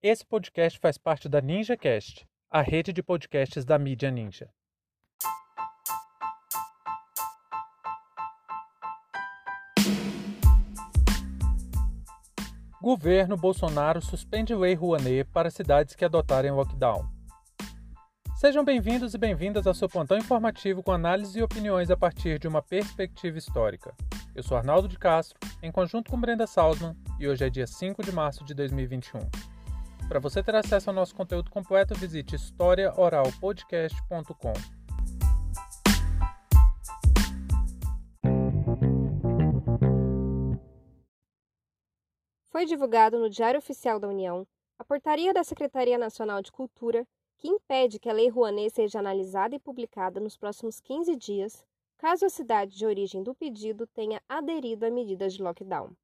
Esse podcast faz parte da NinjaCast, a rede de podcasts da mídia Ninja. Governo Bolsonaro suspende lei Rouanet para cidades que adotarem lockdown. Sejam bem-vindos e bem-vindas ao seu plantão informativo com análise e opiniões a partir de uma perspectiva histórica. Eu sou Arnaldo de Castro, em conjunto com Brenda Salzman, e hoje é dia 5 de março de 2021. Para você ter acesso ao nosso conteúdo completo, visite historiaoralpodcast.com. Foi divulgado no Diário Oficial da União a portaria da Secretaria Nacional de Cultura que impede que a Lei Rouanet seja analisada e publicada nos próximos 15 dias, caso a cidade de origem do pedido tenha aderido a medidas de lockdown.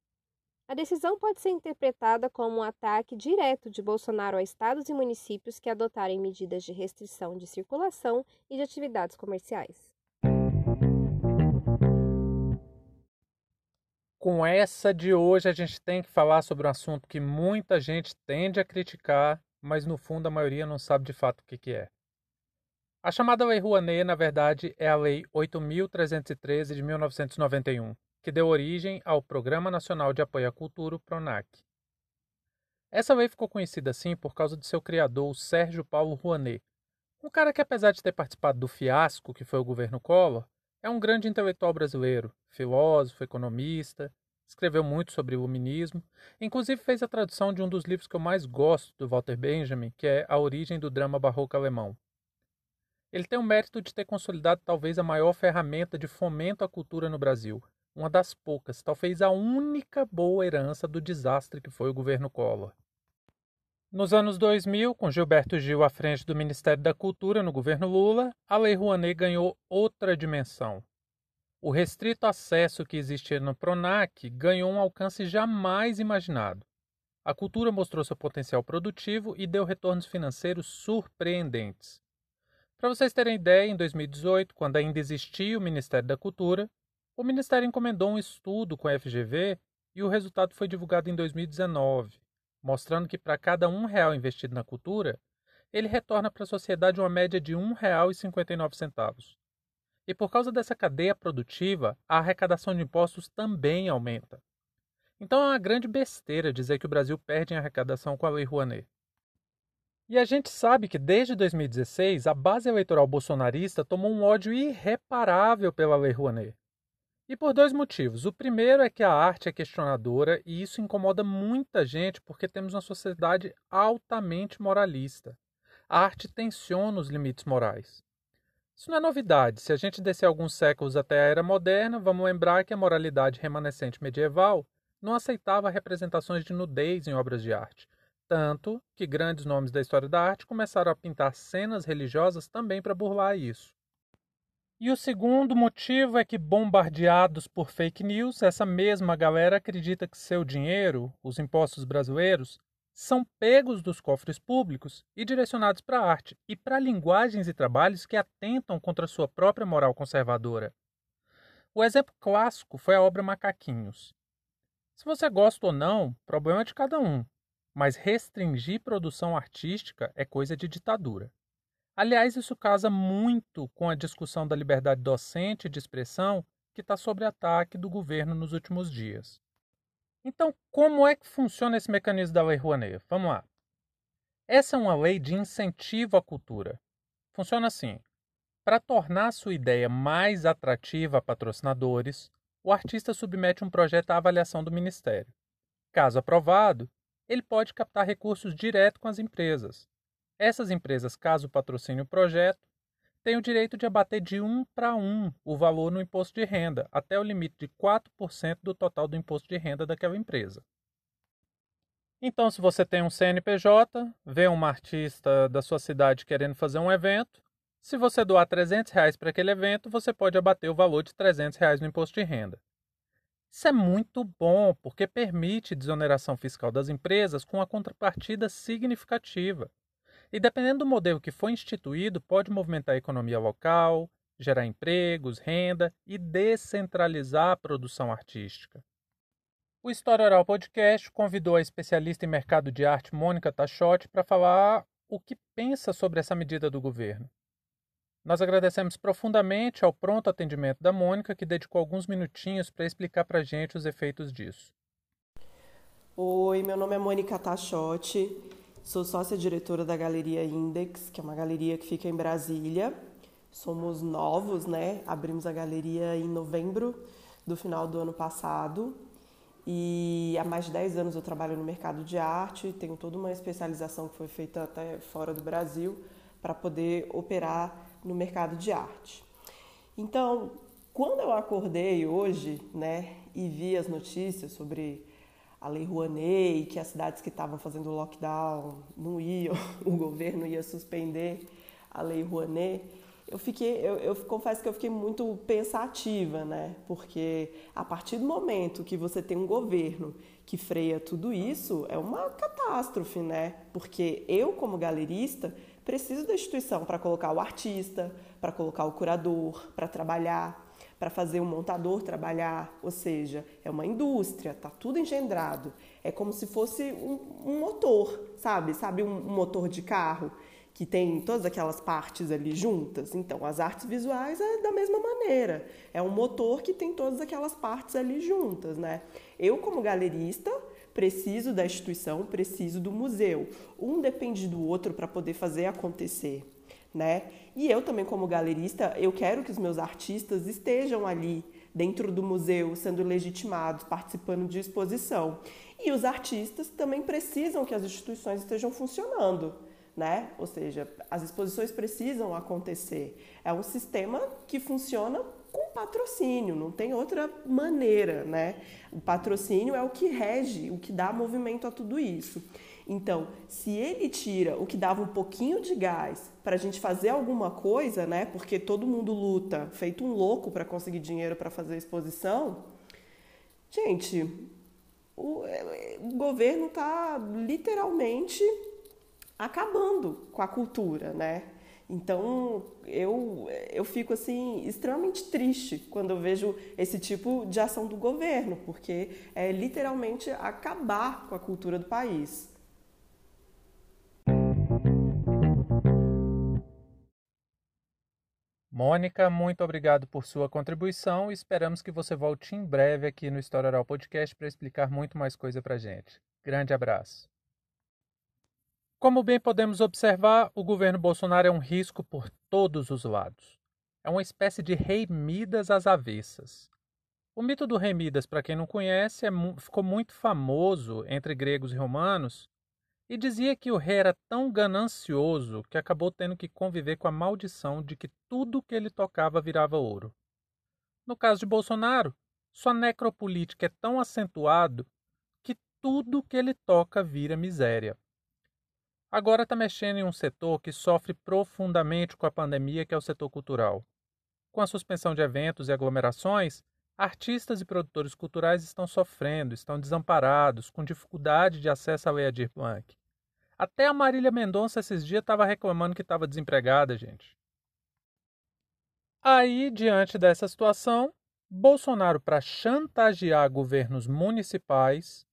A decisão pode ser interpretada como um ataque direto de Bolsonaro a estados e municípios que adotarem medidas de restrição de circulação e de atividades comerciais. Com essa de hoje, a gente tem que falar sobre um assunto que muita gente tende a criticar mas no fundo a maioria não sabe de fato o que, que é. A chamada Lei Rouanet, na verdade, é a Lei 8.313 de 1991, que deu origem ao Programa Nacional de Apoio à Cultura, PRONAC. Essa lei ficou conhecida assim por causa de seu criador, o Sérgio Paulo Rouanet, um cara que, apesar de ter participado do fiasco que foi o governo Collor, é um grande intelectual brasileiro, filósofo, economista, Escreveu muito sobre o iluminismo, inclusive fez a tradução de um dos livros que eu mais gosto do Walter Benjamin, que é A Origem do Drama Barroco Alemão. Ele tem o mérito de ter consolidado talvez a maior ferramenta de fomento à cultura no Brasil, uma das poucas, talvez a única boa herança do desastre que foi o governo Collor. Nos anos 2000, com Gilberto Gil à frente do Ministério da Cultura no governo Lula, a Lei Rouanet ganhou outra dimensão. O restrito acesso que existia no PRONAC ganhou um alcance jamais imaginado. A cultura mostrou seu potencial produtivo e deu retornos financeiros surpreendentes. Para vocês terem ideia, em 2018, quando ainda existia o Ministério da Cultura, o Ministério encomendou um estudo com a FGV e o resultado foi divulgado em 2019, mostrando que para cada um real investido na cultura, ele retorna para a sociedade uma média de R$ 1,59. E por causa dessa cadeia produtiva, a arrecadação de impostos também aumenta. Então é uma grande besteira dizer que o Brasil perde em arrecadação com a Lei Rouanet. E a gente sabe que desde 2016 a base eleitoral bolsonarista tomou um ódio irreparável pela Lei Rouanet. E por dois motivos. O primeiro é que a arte é questionadora e isso incomoda muita gente porque temos uma sociedade altamente moralista. A arte tensiona os limites morais. Isso não é novidade. Se a gente descer alguns séculos até a era moderna, vamos lembrar que a moralidade remanescente medieval não aceitava representações de nudez em obras de arte, tanto que grandes nomes da história da arte começaram a pintar cenas religiosas também para burlar isso. E o segundo motivo é que, bombardeados por fake news, essa mesma galera acredita que seu dinheiro, os impostos brasileiros, são pegos dos cofres públicos e direcionados para a arte e para linguagens e trabalhos que atentam contra sua própria moral conservadora. O exemplo clássico foi a obra Macaquinhos. Se você gosta ou não, problema de cada um, mas restringir produção artística é coisa de ditadura. Aliás, isso casa muito com a discussão da liberdade docente de expressão que está sob ataque do governo nos últimos dias. Então, como é que funciona esse mecanismo da Lei Rouanet? Vamos lá. Essa é uma lei de incentivo à cultura. Funciona assim: para tornar sua ideia mais atrativa a patrocinadores, o artista submete um projeto à avaliação do Ministério. Caso aprovado, ele pode captar recursos direto com as empresas. Essas empresas, caso patrocine o projeto, tem o direito de abater de um para um o valor no imposto de renda, até o limite de 4% do total do imposto de renda daquela empresa. Então, se você tem um CNPJ, vê uma artista da sua cidade querendo fazer um evento, se você doar 300 reais para aquele evento, você pode abater o valor de 300 reais no imposto de renda. Isso é muito bom, porque permite desoneração fiscal das empresas com a contrapartida significativa. E dependendo do modelo que foi instituído, pode movimentar a economia local, gerar empregos, renda e descentralizar a produção artística. O História Oral Podcast convidou a especialista em mercado de arte Mônica Tachotti para falar o que pensa sobre essa medida do governo. Nós agradecemos profundamente ao pronto atendimento da Mônica, que dedicou alguns minutinhos para explicar para a gente os efeitos disso. Oi, meu nome é Mônica Tachotti, sou sócia-diretora da Galeria Index, que é uma galeria que fica em Brasília. Somos novos, né? Abrimos a galeria em novembro do final do ano passado e há mais de 10 anos eu trabalho no mercado de arte, tenho toda uma especialização que foi feita até fora do Brasil para poder operar no mercado de arte. Então, quando eu acordei hoje, né, e vi as notícias sobre a Lei Rouanet, que as cidades que estavam fazendo lockdown não iam, o governo ia suspender a Lei Rouanet, eu fiquei, eu, eu, confesso que eu fiquei muito pensativa, né? Porque a partir do momento que você tem um governo que freia tudo isso, é uma catástrofe, né? Porque eu, como galerista, preciso da instituição para colocar o artista, para colocar o curador, para trabalhar, para fazer o montador trabalhar, ou seja, é uma indústria, tá tudo engendrado. É como se fosse um, um motor, sabe? Sabe um, um motor de carro? que tem todas aquelas partes ali juntas. Então, as artes visuais é da mesma maneira. É um motor que tem todas aquelas partes ali juntas, né? Eu, como galerista, preciso da instituição, preciso do museu. Um depende do outro para poder fazer acontecer, né? E eu também, como galerista, eu quero que os meus artistas estejam ali dentro do museu, sendo legitimados, participando de exposição. E os artistas também precisam que as instituições estejam funcionando né? Ou seja, as exposições precisam acontecer. É um sistema que funciona com patrocínio, não tem outra maneira, né? O patrocínio é o que rege, o que dá movimento a tudo isso. Então, se ele tira o que dava um pouquinho de gás para a gente fazer alguma coisa, né? Porque todo mundo luta, feito um louco para conseguir dinheiro para fazer a exposição, gente, o, o governo está literalmente acabando com a cultura, né? Então eu, eu fico assim extremamente triste quando eu vejo esse tipo de ação do governo, porque é literalmente acabar com a cultura do país. Mônica, muito obrigado por sua contribuição e esperamos que você volte em breve aqui no História Oral Podcast para explicar muito mais coisa para gente. Grande abraço. Como bem podemos observar, o governo Bolsonaro é um risco por todos os lados. É uma espécie de rei Midas às avessas. O mito do rei Midas, para quem não conhece, é, ficou muito famoso entre gregos e romanos e dizia que o rei era tão ganancioso que acabou tendo que conviver com a maldição de que tudo que ele tocava virava ouro. No caso de Bolsonaro, sua necropolítica é tão acentuado que tudo que ele toca vira miséria. Agora está mexendo em um setor que sofre profundamente com a pandemia, que é o setor cultural. Com a suspensão de eventos e aglomerações, artistas e produtores culturais estão sofrendo, estão desamparados, com dificuldade de acesso ao Edir Blanc. Até a Marília Mendonça esses dias estava reclamando que estava desempregada, gente. Aí, diante dessa situação, Bolsonaro, para chantagear governos municipais,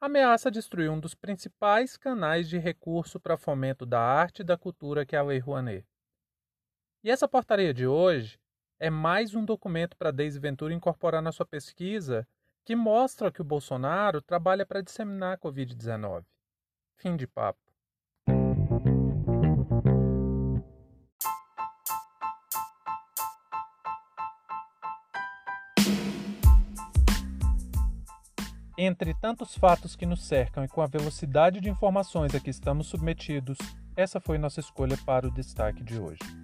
ameaça destruir um dos principais canais de recurso para fomento da arte e da cultura que é a Lei Rouanet. E essa portaria de hoje é mais um documento para Deise Ventura incorporar na sua pesquisa que mostra que o Bolsonaro trabalha para disseminar a Covid-19. Fim de papo. Entre tantos fatos que nos cercam e com a velocidade de informações a que estamos submetidos, essa foi nossa escolha para o destaque de hoje.